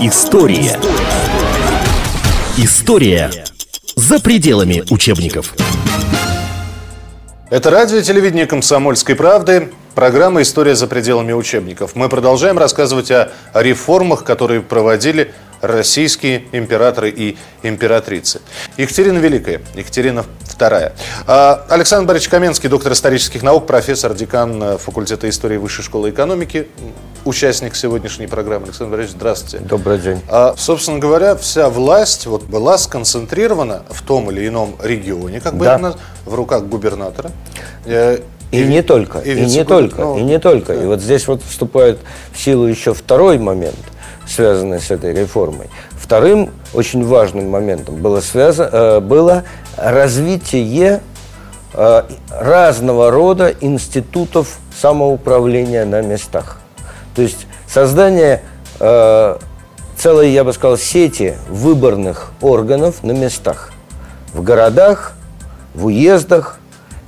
История. История за пределами учебников. Это радио и телевидение «Комсомольской правды». Программа «История за пределами учебников». Мы продолжаем рассказывать о реформах, которые проводили российские императоры и императрицы. Екатерина Великая, Екатерина II. А, Александр Борисович Каменский, доктор исторических наук, профессор, декан э, факультета истории Высшей школы экономики, участник сегодняшней программы. Александр Борисович, здравствуйте. Добрый день. А, собственно говоря, вся власть вот, была сконцентрирована в том или ином регионе, как бы Да. наз- в руках губернатора. Э, И, не только, и, не вице-губер- только, ну, и не только. да. И вот здесь вот вступает в силу еще второй момент, связанный с этой реформой. Вторым очень важным моментом было, связано, э, было развитие э, разного рода институтов самоуправления на местах. То есть создание э, целой, я бы сказал, сети выборных органов на местах. В городах, в уездах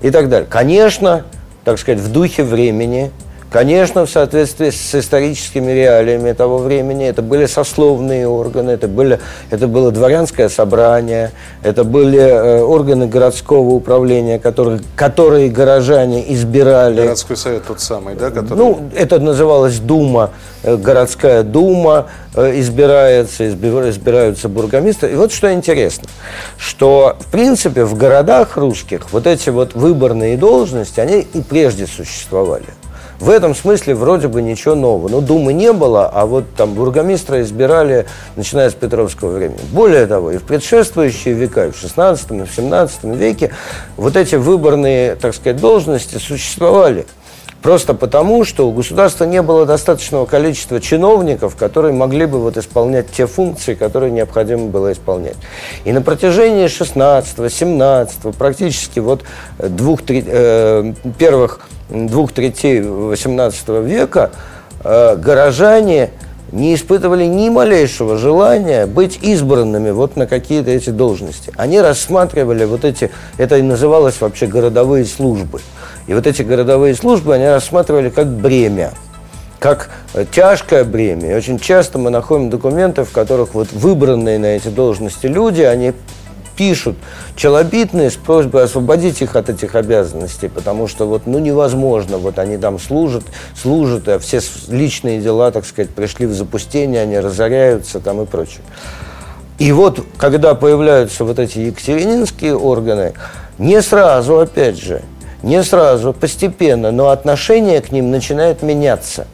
и так далее. Конечно, так сказать, в духе времени, конечно, в соответствии с историческими реалиями того времени. Это были сословные органы, это, были, это было дворянское собрание, это были э, органы городского управления, которые, которые горожане избирали. Городской совет тот самый, да, который... Ну, это называлось Дума, э, городская дума, э, избирается, избира- избираются бургомистры. И вот что интересно, что, в принципе, в городах русских вот эти вот выборные должности, они и прежде существовали. В этом смысле вроде бы ничего нового. Но Думы не было, а вот там бургомистра избирали, начиная с Петровского времени. Более того, и в предшествующие века, и в 16 и в 17 веке, вот эти выборные, так сказать, должности существовали. Просто потому, что у государства не было достаточного количества чиновников, которые могли бы вот исполнять те функции, которые необходимо было исполнять. И на протяжении 16 17 практически вот двух, тре- э, первых двух третей 18 века э, горожане не испытывали ни малейшего желания быть избранными вот на какие-то эти должности. Они рассматривали вот эти, это и называлось вообще городовые службы. И вот эти городовые службы они рассматривали как бремя, как э, тяжкое бремя. И очень часто мы находим документы, в которых вот выбранные на эти должности люди, они пишут челобитные с просьбой освободить их от этих обязанностей, потому что вот, ну, невозможно, вот они там служат, служат, а все личные дела, так сказать, пришли в запустение, они разоряются там и прочее. И вот, когда появляются вот эти екатерининские органы, не сразу, опять же, не сразу, постепенно, но отношение к ним начинает меняться.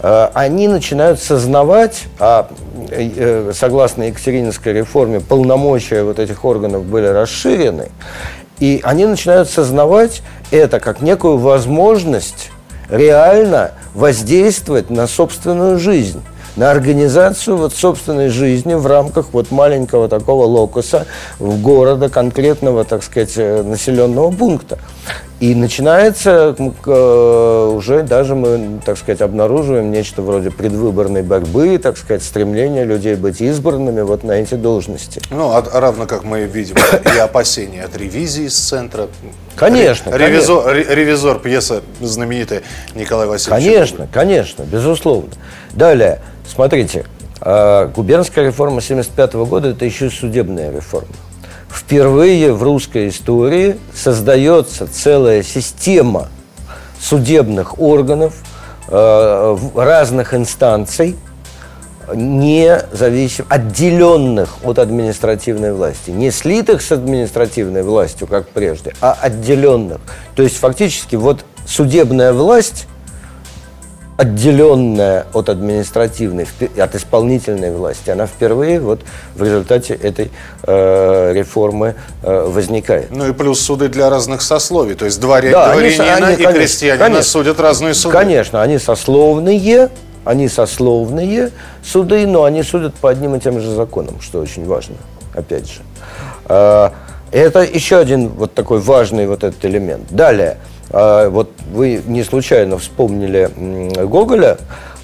Э, они начинают сознавать, а э, э, согласно Екатерининской реформе полномочия вот этих органов были расширены, и они начинают сознавать это как некую возможность реально воздействовать на собственную жизнь на организацию вот собственной жизни в рамках вот маленького такого локуса в города, конкретного, так сказать, э, населенного пункта. И начинается э, уже даже мы, так сказать, обнаруживаем нечто вроде предвыборной борьбы, так сказать, стремление людей быть избранными вот на эти должности. Ну, а- а равно как мы видим и опасения от ревизии с центра. Конечно, Ре- Ревизор, ре- ревизор пьеса знаменитая Николай Васильевич. Конечно, конечно, безусловно. Далее, смотрите, э, губернская реформа 75 года – это еще и судебная реформа. Впервые в русской истории создается целая система судебных органов, э, разных инстанций, не зависим, отделенных от административной власти, не слитых с административной властью, как прежде, а отделенных. То есть фактически вот судебная власть отделенная от административной, от исполнительной власти, она впервые вот в результате этой э, реформы э, возникает. Ну и плюс суды для разных сословий. То есть дворя- Да, они дворянина они, и конечно, крестьянина конечно. судят разные суды. Конечно, они сословные, они сословные суды, но они судят по одним и тем же законам, что очень важно, опять же. А, Это еще один вот такой важный вот этот элемент. Далее, вот вы не случайно вспомнили Гоголя,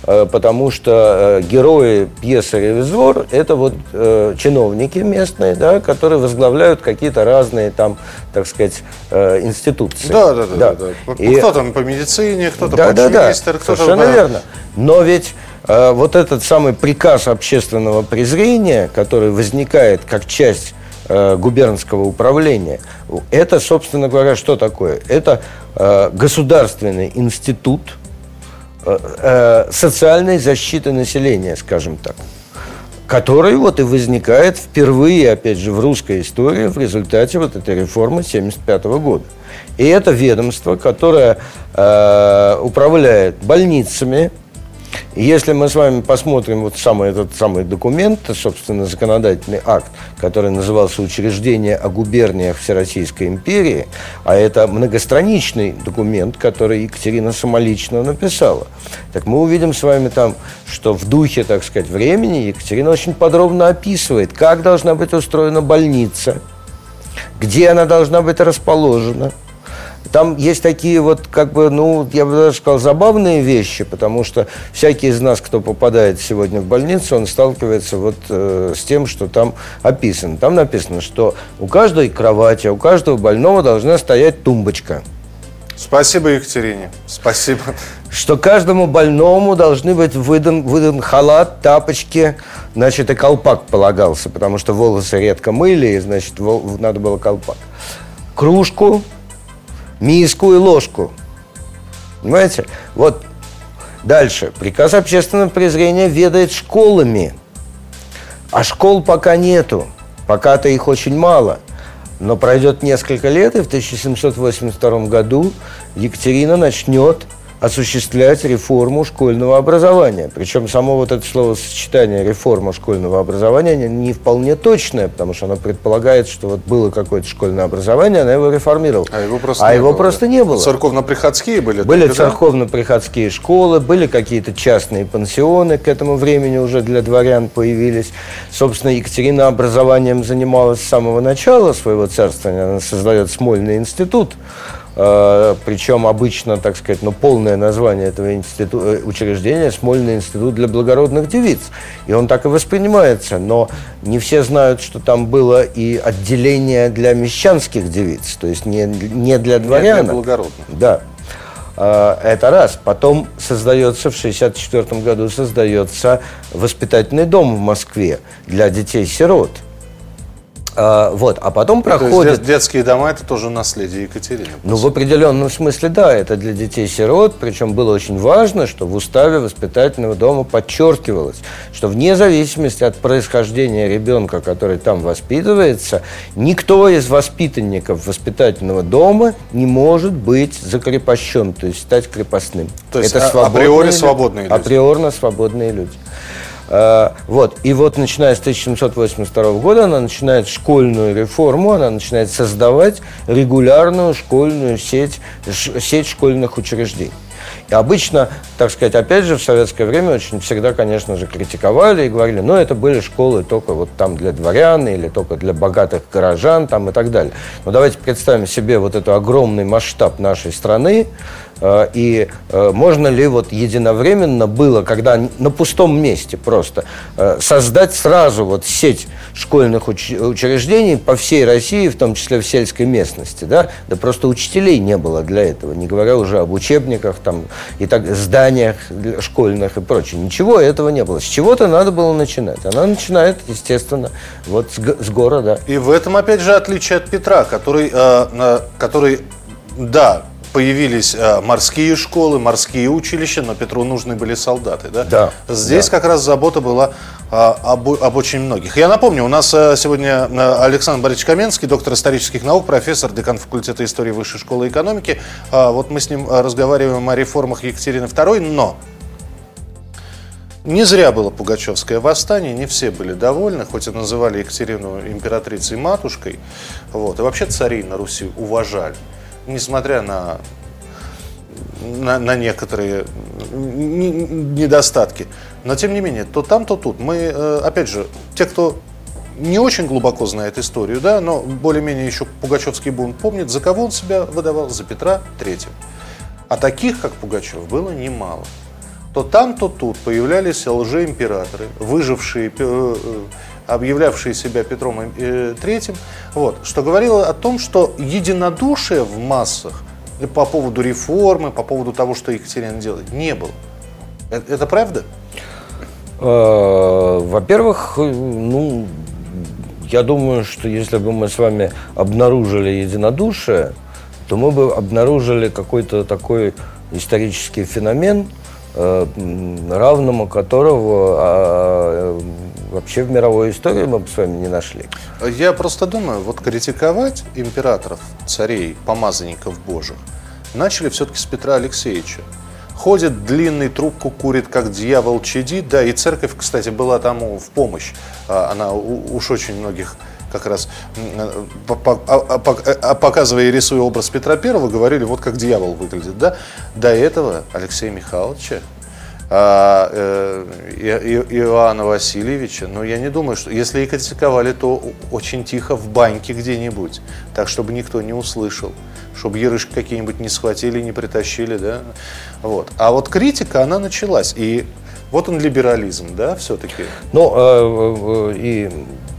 э, потому что э, герои пьесы «Ревизор» – это вот э, чиновники местные, да, которые возглавляют какие-то разные там, так сказать, э, институции. Да, да, да. да. да. И- Кто там по медицине, кто-то да, да, да, кто-то... совершенно по- верно. Но ведь э, вот этот самый приказ общественного презрения, который возникает как часть губернского управления, это, собственно говоря, что такое? Это государственный институт э, э, социальной защиты населения, скажем так который вот и возникает впервые, опять же, в русской истории в результате вот этой реформы 1975 года. И это ведомство, которое э, управляет больницами, если мы с вами посмотрим вот самый этот самый документ, собственно, законодательный акт, который назывался «Учреждение о губерниях Всероссийской империи», а это многостраничный документ, который Екатерина самолично написала, так мы увидим с вами там, что в духе, так сказать, времени Екатерина очень подробно описывает, как должна быть устроена больница, где она должна быть расположена – там есть такие вот, как бы, ну, я бы даже сказал, забавные вещи, потому что всякий из нас, кто попадает сегодня в больницу, он сталкивается вот э, с тем, что там описано. Там написано, что у каждой кровати, у каждого больного должна стоять тумбочка. Спасибо, Екатерине. Спасибо. Что каждому больному должны быть выдан, выдан халат, тапочки, значит, и колпак полагался, потому что волосы редко мыли, и, значит, надо было колпак. Кружку, миску и ложку. Понимаете? Вот дальше. Приказ общественного презрения ведает школами. А школ пока нету. Пока-то их очень мало. Но пройдет несколько лет, и в 1782 году Екатерина начнет осуществлять реформу школьного образования. Причем само вот это словосочетание «реформа школьного образования» не, не вполне точное, потому что оно предполагает, что вот было какое-то школьное образование, она его реформировала. А его просто, а не, его было, просто не было. Церковно-приходские были? Были да? церковно-приходские школы, были какие-то частные пансионы, к этому времени уже для дворян появились. Собственно, Екатерина образованием занималась с самого начала своего царствования. Она создает Смольный институт, причем обычно, так сказать, ну, полное название этого институ... Э, учреждения – Смольный институт для благородных девиц. И он так и воспринимается. Но не все знают, что там было и отделение для мещанских девиц, то есть не, не для дворян. Не для благородных. Да. Э, это раз. Потом создается, в 1964 году создается воспитательный дом в Москве для детей-сирот – а, вот, а потом проходит... То детские дома – это тоже наследие Екатерины? Ну, в определенном смысле, да, это для детей-сирот, причем было очень важно, что в уставе воспитательного дома подчеркивалось, что вне зависимости от происхождения ребенка, который там воспитывается, никто из воспитанников воспитательного дома не может быть закрепощен, то есть стать крепостным. То есть это а, априори свободные люди? Априорно свободные люди. Э, вот. И вот начиная с 1782 года она начинает школьную реформу, она начинает создавать регулярную школьную сеть, сеть школьных учреждений. И обычно, так сказать, опять же, в советское время очень всегда, конечно же, критиковали и говорили, ну, это были школы только вот там для дворян или только для богатых горожан там и так далее. Но давайте представим себе вот этот огромный масштаб нашей страны, и э, можно ли вот единовременно было, когда на пустом месте просто, э, создать сразу вот сеть школьных учреждений по всей России, в том числе в сельской местности, да? Да просто учителей не было для этого, не говоря уже об учебниках, там, и так, зданиях школьных и прочее. Ничего этого не было. С чего-то надо было начинать. Она начинает, естественно, вот с, с города. И в этом, опять же, отличие от Петра, который, э, который да, появились э, морские школы, морские училища, но Петру нужны были солдаты. Да? Да. Здесь да. как раз забота была э, об, об очень многих. Я напомню, у нас э, сегодня Александр Борисович Каменский, доктор исторических наук, профессор, декан факультета истории Высшей школы экономики. Вот мы с ним разговариваем о реформах Екатерины II, но не зря было Пугачевское восстание, не все были довольны, хоть и называли Екатерину императрицей матушкой. Вот. И вообще царей на Руси уважали несмотря на, на, на некоторые недостатки. Но тем не менее, то там, то тут. Мы, э, опять же, те, кто не очень глубоко знает историю, да, но более-менее еще Пугачевский бунт помнит, за кого он себя выдавал? За Петра Третьего. А таких, как Пугачев, было немало. То там, то тут появлялись лжеимператоры, выжившие, э, э, объявлявшие себя Петром III, вот, что говорило о том, что единодушие в массах по поводу реформы, по поводу того, что Екатерина делает, не было. Это, это правда? Э, во-первых, ну, я думаю, что если бы мы с вами обнаружили единодушие, то мы бы обнаружили какой-то такой исторический феномен, э, равному которого а, вообще в мировой истории мы бы с вами не нашли. Я просто думаю, вот критиковать императоров, царей, помазанников божьих начали все-таки с Петра Алексеевича. Ходит длинный, трубку курит, как дьявол чадит. Да, и церковь, кстати, была тому в помощь. А, она уж очень многих как раз а, а, показывая и рисуя образ Петра Первого, говорили, вот как дьявол выглядит. Да? До этого Алексея Михайловича а, э, Иоанна Васильевича, но я не думаю, что если и критиковали, то очень тихо в баньке где-нибудь, так, чтобы никто не услышал, чтобы ярышки какие-нибудь не схватили, не притащили, да, вот. А вот критика, она началась, и вот он либерализм, да, все-таки? Ну, э, э, и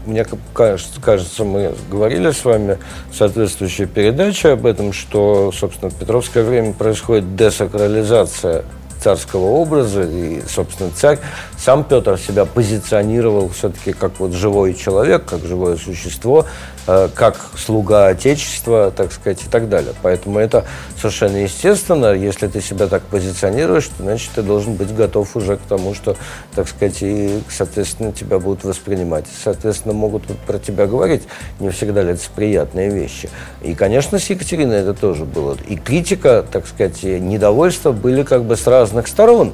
мне кажется, кажется, мы говорили с вами в соответствующей передаче об этом, что, собственно, в Петровское время происходит десакрализация царского образа, и, собственно, царь, сам Петр себя позиционировал все-таки как вот живой человек, как живое существо, э, как слуга Отечества, так сказать, и так далее. Поэтому это совершенно естественно. Если ты себя так позиционируешь, значит, ты должен быть готов уже к тому, что, так сказать, и, соответственно, тебя будут воспринимать. Соответственно, могут про тебя говорить не всегда лицеприятные вещи. И, конечно, с Екатериной это тоже было. И критика, так сказать, и недовольство были как бы с разных разных сторон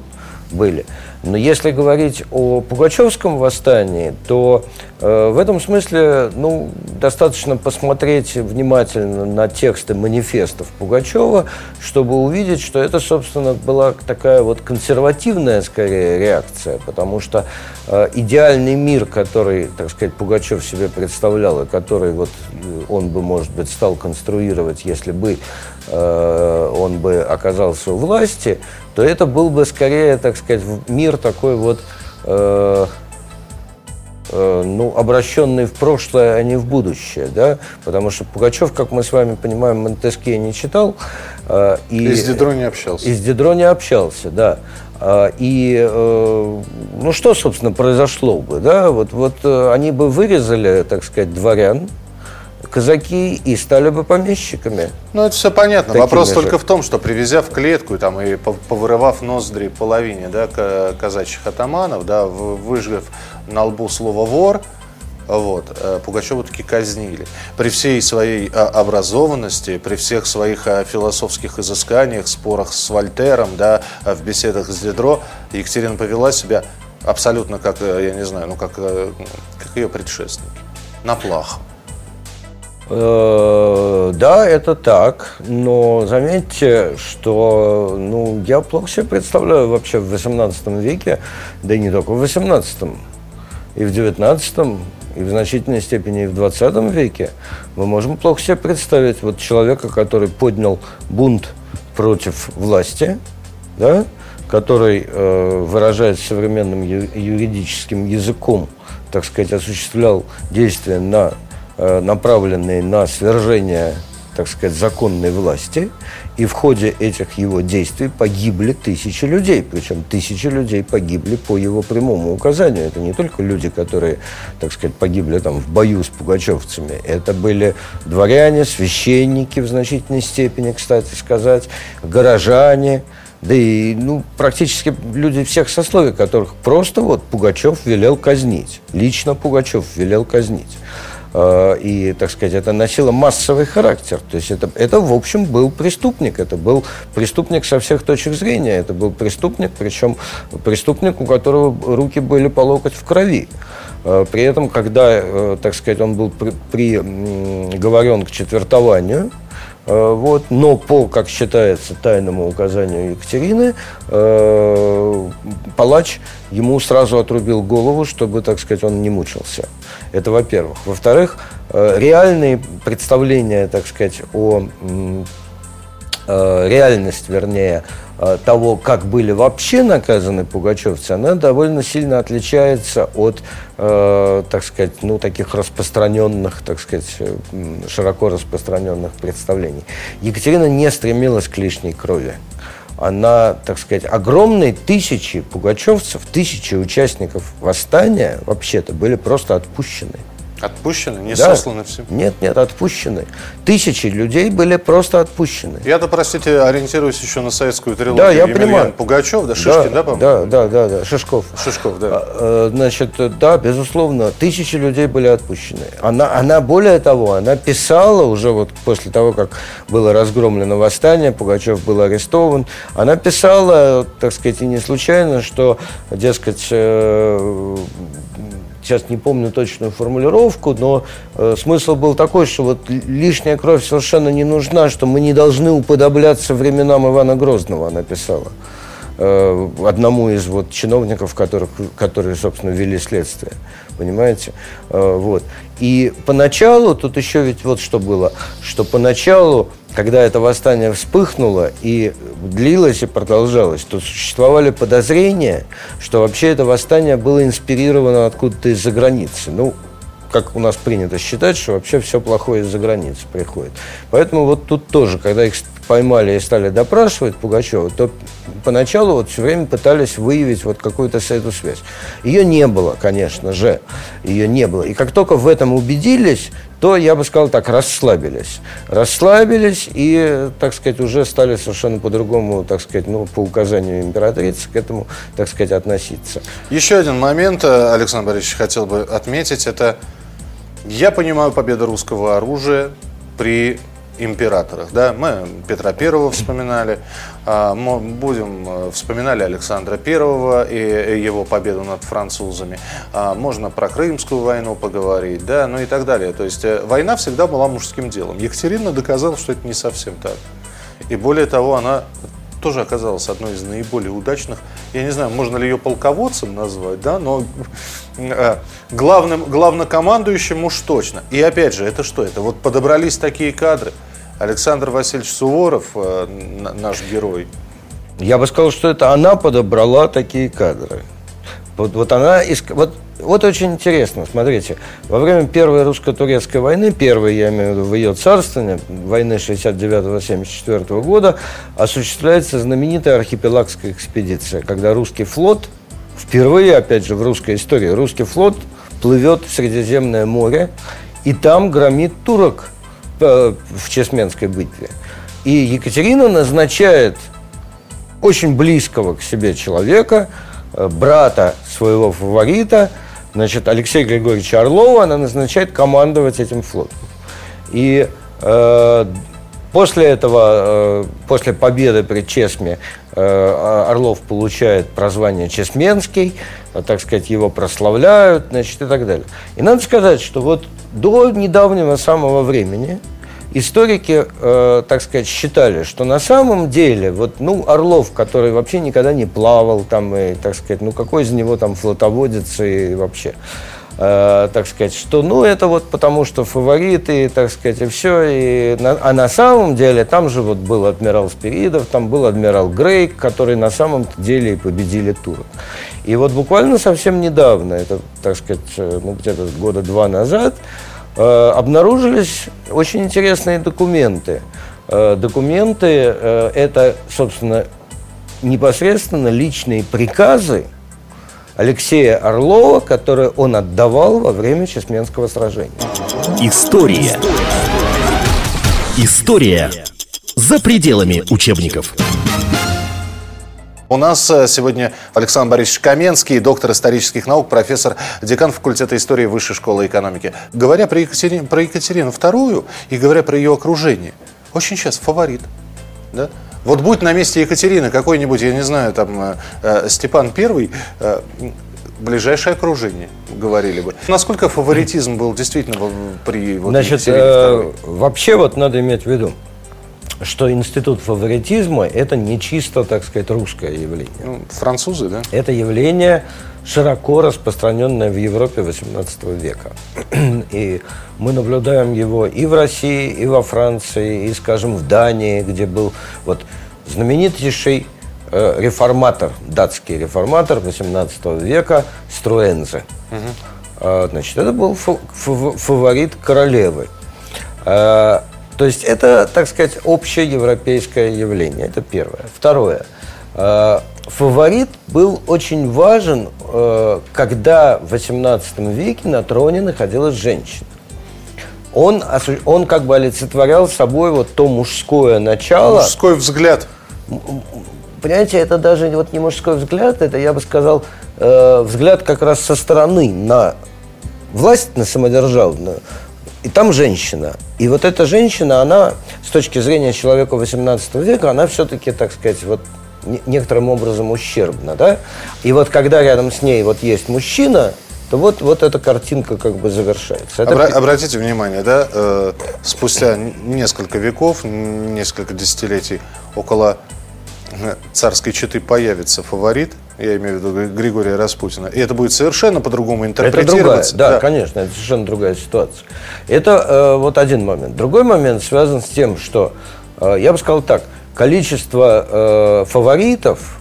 были. Но если говорить о Пугачевском восстании, то э, в этом смысле ну, достаточно посмотреть внимательно на тексты манифестов Пугачева, чтобы увидеть, что это, собственно, была такая вот консервативная, скорее, реакция, потому что э, идеальный мир, который, так сказать, Пугачев себе представлял, и который вот э, он бы, может быть, стал конструировать, если бы э, он бы оказался у власти, то это был бы скорее, так сказать, мир такой вот, э, э, ну, обращенный в прошлое, а не в будущее, да, потому что Пугачев, как мы с вами понимаем, Монтескье не читал. Э, и, и с Дидро не общался. И с Дидро не общался, да. Э, и, э, ну, что, собственно, произошло бы, да, вот, вот э, они бы вырезали, так сказать, дворян, казаки и стали бы помещиками. Ну, это все понятно. Вопрос же. только в том, что привезя в клетку там, и повырывав ноздри половине да, казачьих атаманов, да, выжгав на лбу слово «вор», вот, э, Пугачева таки казнили. При всей своей а, образованности, при всех своих а, философских изысканиях, спорах с Вольтером, да, в беседах с Дидро, Екатерина повела себя абсолютно как, э, я не знаю, ну как, э, как ее предшественники, на плаху. Э, да, это так, но заметьте, что ну, я плохо себе представляю вообще в 18 веке, да и не только в 18, и в 19, и в значительной степени и в 20 веке, мы можем плохо себе представить вот человека, который поднял бунт против власти, да, который, э, выражаясь современным юридическим языком, так сказать, осуществлял действия на Э, направленные на свержение, так сказать, законной власти, и в ходе этих его действий погибли тысячи людей, причем тысячи людей погибли по его прямому указанию. Это не только люди, которые, так сказать, погибли там в бою с пугачевцами, это были дворяне, священники в значительной степени, кстати сказать, горожане, да и ну, практически люди всех сословий, которых просто вот Пугачев велел казнить. Лично Пугачев велел казнить. Э, и, так сказать, это носило массовый характер. То есть это, это, в общем, был преступник. Это был преступник со всех точек зрения. Это был преступник, причем преступник, у которого руки были по локоть в крови. Э, при этом, когда, э, так сказать, он был приговорен к четвертованию, вот, но по, как считается, тайному указанию Екатерины, э, палач ему сразу отрубил голову, чтобы, так сказать, он не мучился. Это во-первых. Во-вторых, э, реальные представления, так сказать, о э, реальность, вернее, э, того, как были вообще наказаны пугачевцы, она довольно сильно отличается от, э, так сказать, ну, таких распространенных, так сказать, э, широко распространенных представлений. Екатерина не стремилась к лишней крови. она, так сказать, огромные тысячи пугачевцев, тысячи участников восстания вообще-то были просто отпущены. Отпущены, не Да. сосланы все. Нет, нет, отпущены. Тысячи людей были просто отпущены. Я-то, простите, ориентируюсь еще на советскую трилогию. Да, я Емельян понимаю. Пугачев, да, Шишкин, да, по-моему? Да, да, да, да, Шишков. Шишков, да. А, э, Значит, да, безусловно, тысячи людей были отпущены. Она, она, более того, она писала уже вот после того, как было разгромлено восстание, Пугачев был арестован, она писала, так сказать, и не случайно, что, дескать, э, сейчас не помню точную формулировку, но э, смысл был такой, что вот лишняя кровь совершенно не нужна, что мы не должны уподобляться временам Ивана Грозного, она писала э, одному из вот чиновников, которых, которые, собственно, вели следствие. Понимаете? Э, вот. И поначалу, тут еще ведь вот что было, что поначалу, когда это восстание вспыхнуло и длилось и продолжалось, то существовали подозрения, что вообще это восстание было инспирировано откуда-то из-за границы. Ну, как у нас принято считать, что вообще все плохое из-за границы приходит. Поэтому вот тут тоже, когда поймали и стали допрашивать Пугачева, то поначалу вот все время пытались выявить вот какую-то эту связь. Ее не было, конечно же, ее не было. И как только в этом убедились, то, я бы сказал так, расслабились. Расслабились и, так сказать, уже стали совершенно по-другому, так сказать, ну, по указанию императрицы к этому, так сказать, относиться. Еще один момент, э, Александр Борисович, хотел бы отметить, это я понимаю победу русского оружия при императорах. Да? Мы Петра Первого вспоминали, а, мо- будем э, вспоминали Александра Первого и и его победу над французами. А, Можно про Крымскую войну поговорить, да, ну и так далее. То есть э, война всегда была мужским делом. Екатерина доказала, что это не совсем так. И более того, она тоже оказалась одной из наиболее удачных. Я не знаю, можно ли ее полководцем назвать, да, но э, главным, главнокомандующим уж точно. И опять же, это что? Это вот подобрались такие кадры. Александр Васильевич Суворов, э, наш герой, Я бы сказал, что это она подобрала такие кадры. Вот, вот она иск- вот, вот очень интересно, смотрите, во время Первой русско-турецкой войны, первой, я имею в виду, в ее царствование, войны 69-74 года, осуществляется знаменитая архипелагская экспедиция, когда русский флот, впервые, опять же, в русской истории, русский флот плывет в Средиземное море, и там громит турок в Чесменской битве. И Екатерина назначает очень близкого к себе человека, э, брата своего фаворита, значит, Алексея Григорьевича Орлова, она назначает командовать этим флотом. И э, после этого, э, после победы при Чесме, э, Орлов получает прозвание Чесменский, э, так сказать, его прославляют, значит, и так далее. И надо сказать, что вот до недавнего самого времени историки, так сказать, считали, что на самом деле, вот, ну, Орлов, который вообще никогда не плавал, там, и, так сказать, ну, какой из него там флотоводец и вообще, э, так сказать, что, ну, это вот потому, что фавориты, так сказать, и все, и на- а на самом деле там же вот был адмирал Спиридов, там был адмирал Грейк, которые на самом деле и победили турок. И вот буквально совсем недавно, это, так сказать, э, ну, где-то года два назад, э, обнаружились очень интересные документы. Э, документы э, это, собственно, непосредственно личные приказы Алексея Орлова, которые он отдавал во время Чесменского сражения. История. История за пределами учебников. У нас э, сегодня Александр Борисович Каменский, доктор исторических наук, профессор, декан факультета истории Высшей школы экономики. Говоря про Екатерину, про Екатерину II и говоря про ее окружение, очень сейчас фаворит. Да? Вот будь на месте Екатерины какой-нибудь, я не знаю, там э, э, Степан I, э, ближайшее окружение, говорили бы. Насколько фаворитизм был действительно при вот, Значит, э, вообще вот надо иметь в виду, что институт фаворитизма – это не чисто, так сказать, русское явление. Ну, французы, да? Это явление широко распространенное в Европе XVIII века. И мы наблюдаем его и в России, и во Франции, и, скажем, в Дании, где был вот знаменитейший э, реформатор, датский реформатор XVIII века Струэнзе. А, Значит, это был фа- фа- фаворит королевы. А, То есть это, так сказать, общеевропейское явление. Это первое. Второе. Фаворит был очень важен, э, когда в XVIII веке на троне находилась женщина. Он, он как бы олицетворял собой вот то мужское начало. Мужской взгляд. Понимаете, это даже вот не мужской взгляд, это, я бы сказал, э, взгляд как раз со стороны на власть, на самодержавную. И там женщина. И вот эта женщина, она, с точки зрения человека 18 века, она все-таки, так сказать, вот некоторым образом ущербна, да? И вот когда рядом с ней вот есть мужчина, то вот, вот эта картинка как бы завершается. Это... Обра- обратите внимание, да, э, спустя несколько веков, несколько десятилетий, около э, царской четы появится фаворит, я имею в виду Григория Распутина, и это будет совершенно по-другому интерпретироваться. Это другая, да, да, конечно, это совершенно другая ситуация. Это э, вот один момент. Другой момент связан с тем, что, э, я бы сказал так, количество э, фаворитов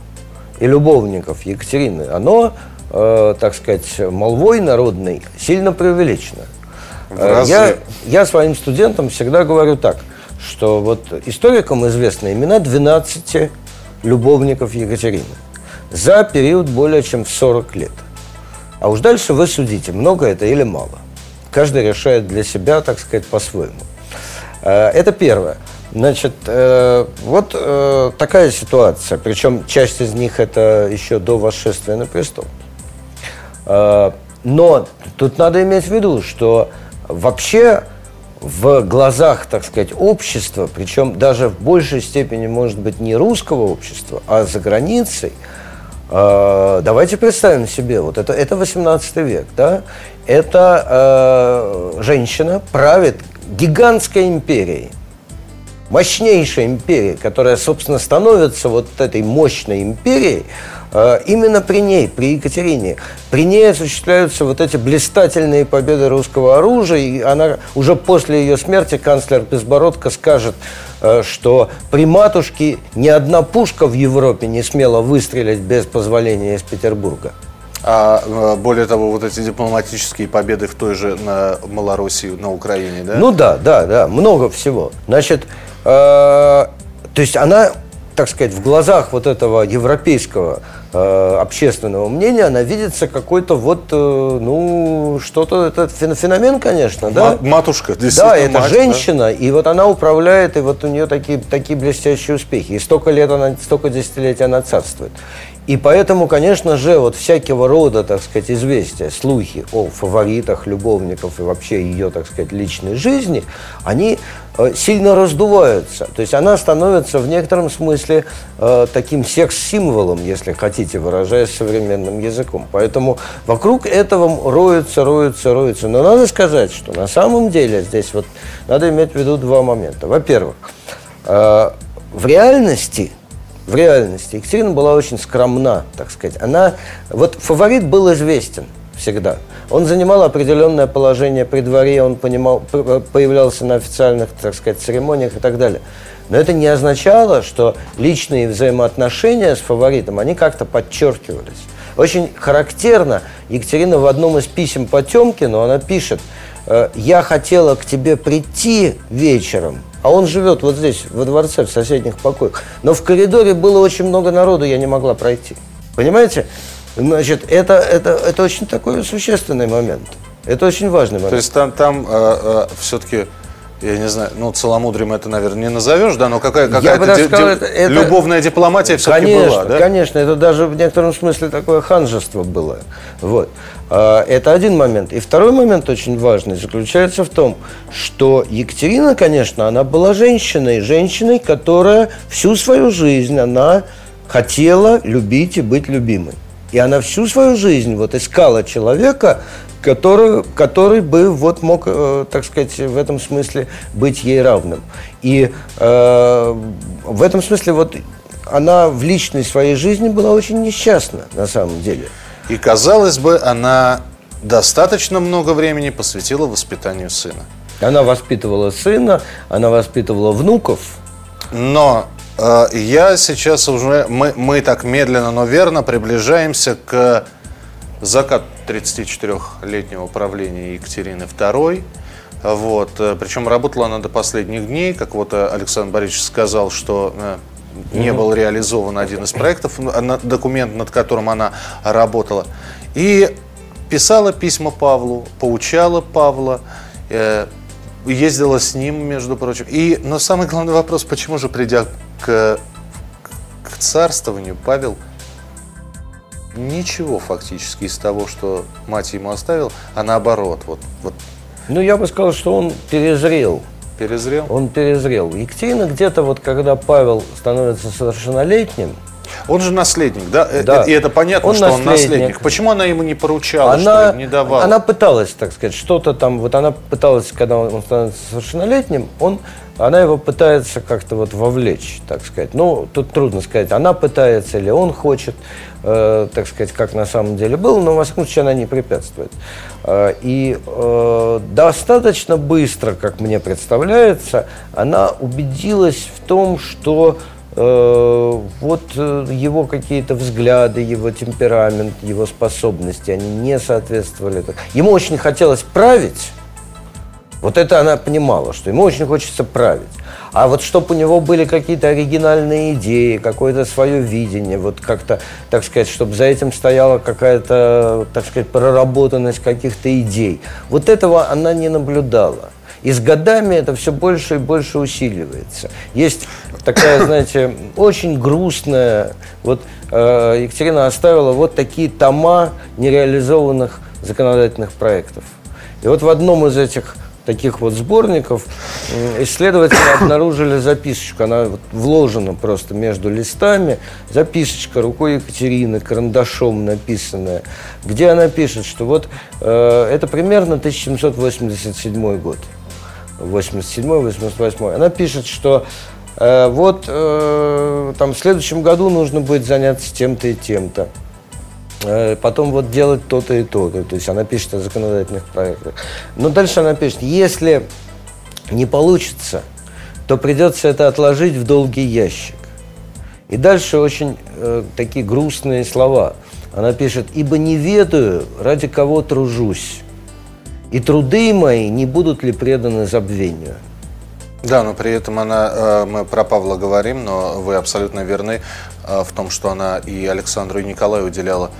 и любовников Екатерины, оно, э, так сказать, молвой народной сильно преувеличено. Э, я, я своим студентам всегда говорю так, что вот историкам известны имена 12 любовников Екатерины за период более чем в 40 лет. А уж дальше вы судите, много это или мало. Каждый решает для себя, так сказать, по-своему. Э, это первое. Значит, э, вот э, такая ситуация. Причем часть из них это еще до восшествия на престол. Э, но тут надо иметь в виду, что вообще в глазах, так сказать, общества, причем даже в большей степени, может быть, не русского общества, а за границей, э, давайте представим себе, вот это, это 18 век, да, это э, женщина правит гигантской империей, мощнейшая империя, которая, собственно, становится вот этой мощной империей, э, именно при ней, при Екатерине. При ней осуществляются вот эти блистательные победы русского оружия, и она уже после ее смерти, канцлер Безбородко скажет, э, что при матушке ни одна пушка в Европе не смела выстрелить без позволения из Петербурга. А э, более того, вот эти дипломатические победы в той же на Малороссии, на Украине, да? Ну да, да, да, много всего. Значит, Э, то есть она, так сказать, в глазах вот этого европейского э, общественного мнения, она видится какой-то вот, э, ну, что-то, это феномен, конечно, да? Матушка, Да, это мать, женщина, да? и вот она управляет, и вот у нее такие, такие блестящие успехи. И столько лет она, столько десятилетий она царствует. И поэтому, конечно же, вот всякого рода, так сказать, известия, слухи о фаворитах, любовников и вообще ее, так сказать, личной жизни, они сильно раздуваются. То есть она становится в некотором смысле э, таким секс-символом, если хотите, выражаясь современным языком. Поэтому вокруг этого роются, роются, роются. Но надо сказать, что на самом деле здесь вот надо иметь в виду два момента. Во-первых, э, в реальности в реальности. Екатерина была очень скромна, так сказать. Она, вот фаворит был известен всегда. Он занимал определенное положение при дворе, он понимал, появлялся на официальных, так сказать, церемониях и так далее. Но это не означало, что личные взаимоотношения с фаворитом, они как-то подчеркивались. Очень характерно, Екатерина в одном из писем Потемкину, она пишет, «Э, «Я хотела к тебе прийти вечером, а он живет вот здесь, во дворце, в соседних покоях. Но в коридоре было очень много народу, я не могла пройти. Понимаете? Значит, это, это, это очень такой существенный момент. Это очень важный момент. То есть там, там э, э, все-таки я не знаю, ну, целомудрием это, наверное, не назовешь, да, но какая, какая-то ди- сказал, ди- это, любовная дипломатия все-таки была, да? Конечно, это даже в некотором смысле такое ханжество было. Вот. А, это один момент. И второй момент очень важный заключается в том, что Екатерина, конечно, она была женщиной, женщиной, которая всю свою жизнь, она хотела любить и быть любимой. И она всю свою жизнь вот искала человека, который, который бы вот мог, э, так сказать, в этом смысле быть ей равным. И э, в этом смысле вот она в личной своей жизни была очень несчастна на самом деле. И казалось бы, она достаточно много времени посвятила воспитанию сына. Она воспитывала сына, она воспитывала внуков. Но я сейчас уже, мы, мы так медленно, но верно приближаемся к закат 34-летнего правления Екатерины II. Вот. э, Причем работала она до последних дней. Как вот э, Александр Борисович сказал, что э, не был реализован один из проектов, документ, над которым она работала. И писала письма Павлу, поучала Павла, ездила с ним, между прочим. И, но самый главный вопрос, почему же, придя к, к царствованию, Павел ничего фактически из того, что мать ему оставила, а наоборот, вот, вот Ну, я бы сказал, что он перезрел. перезрел. Он перезрел. Екатерина где-то вот, когда Павел становится совершеннолетним, Он же наследник, да? Э, Да. И это понятно, Он что он наследник. наследник. Почему она ему не поручала, она, что ли, не давала? она пыталась, так сказать, что-то там, вот она пыталась, когда он становится совершеннолетним, он, она его пытается как-то вот вовлечь, так сказать. Ну, тут трудно сказать, она пытается или он хочет, э, так сказать, как на самом деле было, но, во всяком случае, она не препятствует. Э, и э, достаточно быстро, как мне представляется, она убедилась в том, что вот э, его какие-то взгляды, его темперамент, его способности, они не соответствовали. Ему очень хотелось править, вот это она понимала, что ему очень хочется править. А вот чтобы у него были какие-то оригинальные идеи, какое-то свое видение, вот как-то, так сказать, чтобы за этим стояла какая-то, так сказать, проработанность каких-то идей. Вот этого она не наблюдала. И с годами это все больше и больше усиливается. Есть такая, знаете, очень грустная... Вот э, Екатерина оставила вот такие тома нереализованных законодательных проектов. И вот в одном из этих таких вот сборников исследователи обнаружили записочку. Она вот вложена просто между листами. Записочка рукой Екатерины, карандашом написанная, где она пишет, что вот э, это примерно 1787 год. 87-88. Она пишет, что э, вот э, там в следующем году нужно будет заняться тем-то и тем-то. Э, Потом вот делать то-то и то-то. То есть она пишет о законодательных проектах. Но дальше она пишет, если не получится, то придется это отложить в долгий ящик. И дальше очень э, такие грустные слова. Она пишет, ибо не ведаю, ради кого тружусь, и труды мои не будут ли преданы забвению. Да, но при этом она, э, мы про Павла говорим, но вы абсолютно верны э, в том, что она и Александру, и Николаю уделяла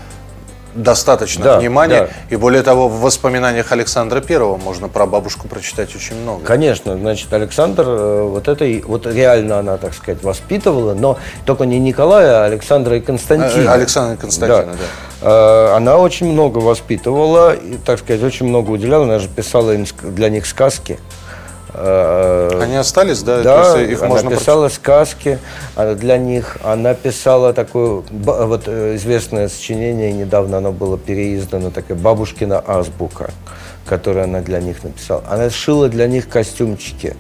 достаточно Да, внимания. да. И более того, в воспоминаниях Александра Первого можно про бабушку прочитать очень много. Конечно, значит, Александр, э, вот это, вот реально она, так сказать, воспитывала, но только не Николая, а Александра и Константина. Э, Александра и Константина, Э, Она очень много воспитывала, и, так сказать, очень много уделяла. Она же писала им для них сказки. Э, Они остались, да? Да, То есть их она можно писала сказки а, для них. Она писала такое вот э, известное сочинение, недавно оно было переиздано, такая «Бабушкина азбука», которую она для них написала. Она шила для них костюмчики.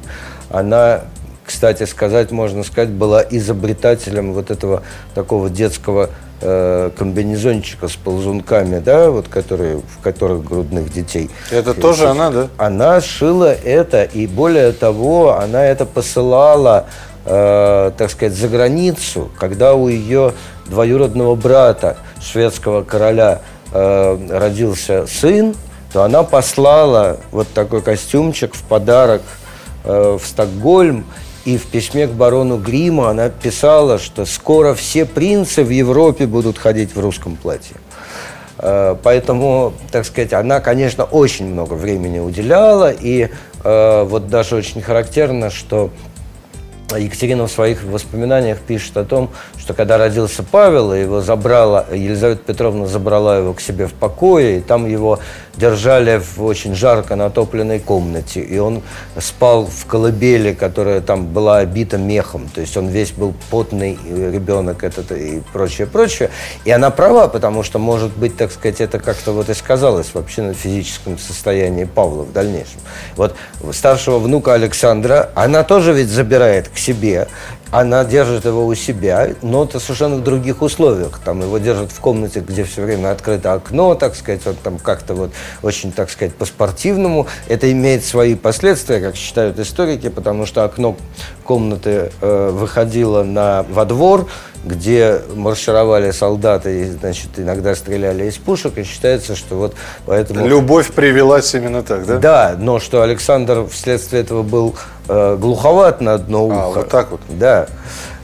Она, кстати сказать, можно сказать, была изобретателем вот этого такого детского э, комбинезончика с ползунками, да, вот которые, в которых грудных детей. Это тоже она, да? Она шила это, и более того, она это посылала, э, так сказать, за границу, когда у ее двоюродного брата, шведского короля, э, родился сын, то она послала вот такой костюмчик в подарок э, в Стокгольм, и в письме к барону Грима она писала, что скоро все принцы в Европе будут ходить в русском платье. Э, Поэтому, так сказать, она, конечно, очень много времени уделяла, и э, вот даже очень характерно, что Екатерина в своих воспоминаниях пишет о том, что когда родился Павел, его забрала, Елизавета Петровна забрала его к себе в покое, и там его держали в очень жарко натопленной комнате, и он спал в колыбели, которая там была обита мехом, то есть он весь был потный ребенок этот и прочее, прочее. И она права, потому что, может быть, так сказать, это как-то вот и сказалось вообще на физическом состоянии Павла в дальнейшем. Вот старшего внука Александра, она тоже ведь забирает к себе, она держит его у себя, но это совершенно в других условиях. Там его держат в комнате, где все время открыто окно, так сказать, он там как-то вот очень, так сказать, по-спортивному. Это имеет свои последствия, как считают историки, потому что окно комнаты э, выходила на, во двор, где маршировали солдаты и, значит, иногда стреляли из пушек, и считается, что вот поэтому... Любовь привелась именно так, да? Да, но что Александр вследствие этого был э, глуховат на одно ухо. А, вот так вот? Да.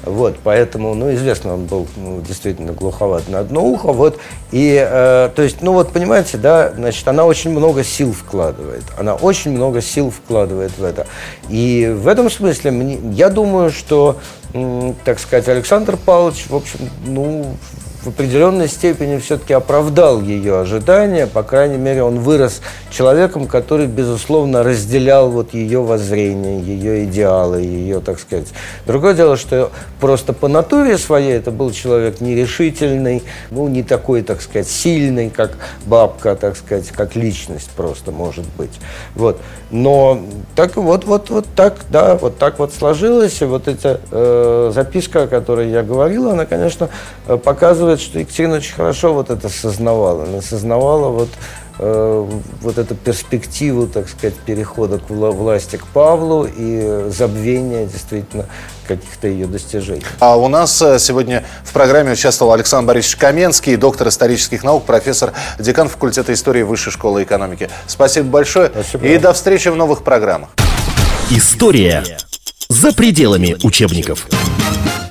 Вот, поэтому, ну, известно, он был ну, действительно глуховат на одно ухо. Вот, и, э, то есть, ну, вот, понимаете, да, значит, она очень много сил вкладывает. Она очень много сил вкладывает в это. И в этом смысле, мне, я думаю, что, так сказать, Александр Павлович, в общем, ну, в определенной степени все-таки оправдал ее ожидания. По крайней мере, он вырос человеком, который, безусловно, разделял вот ее воззрение, ее идеалы, ее, так сказать. Другое дело, что просто по натуре своей это был человек нерешительный, ну, не такой, так сказать, сильный, как бабка, так сказать, как личность просто может быть. Вот. Но так вот, вот, вот так, да, вот так вот сложилось. И вот эта э, записка, о которой я говорил, она, конечно, э, показывает, что Екатерина очень хорошо вот это сознавала. Она сознавала вот э, вот эту перспективу, так сказать, перехода к вла- власти к Павлу и забвения действительно каких-то ее достижений. А у нас э, сегодня в программе участвовал Александр Борисович Каменский, доктор исторических наук, профессор, декан факультета истории Высшей школы экономики. Спасибо большое Спасибо. и до встречи в новых программах. История за пределами учебников.